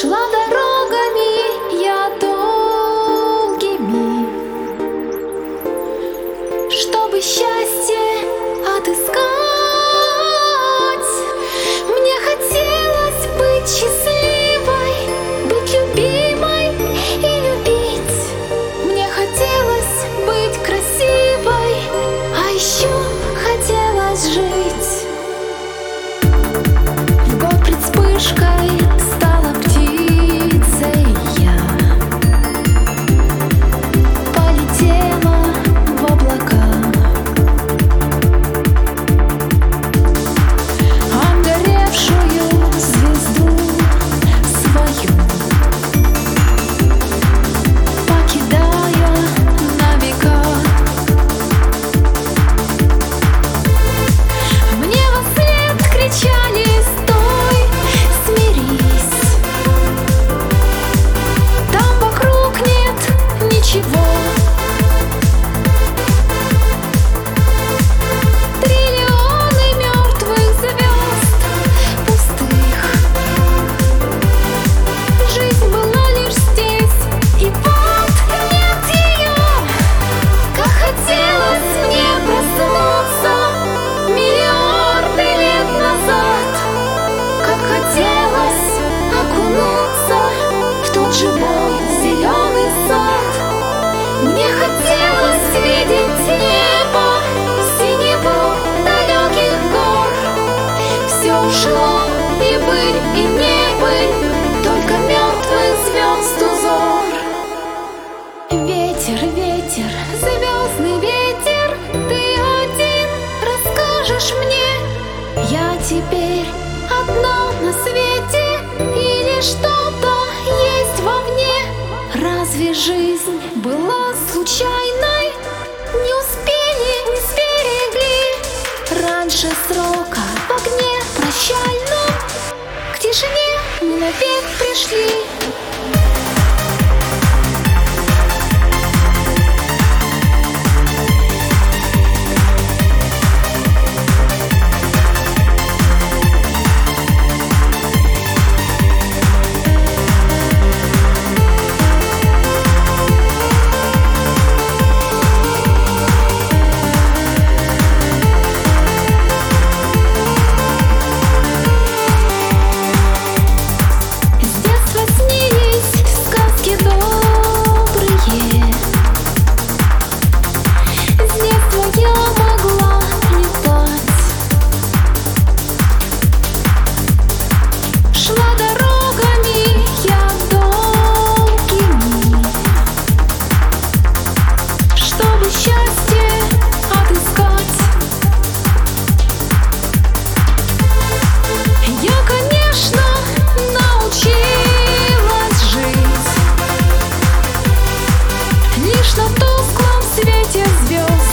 Шла дорогами я долгими, Чтобы счастье отыскать. ветер, звездный ветер, ты один расскажешь мне. Я теперь одна на свете, или что-то есть во мне. Разве жизнь была случайной? Не успели, не сберегли раньше срока в огне прощально К тишине мы навек пришли. тусклом свете звезд.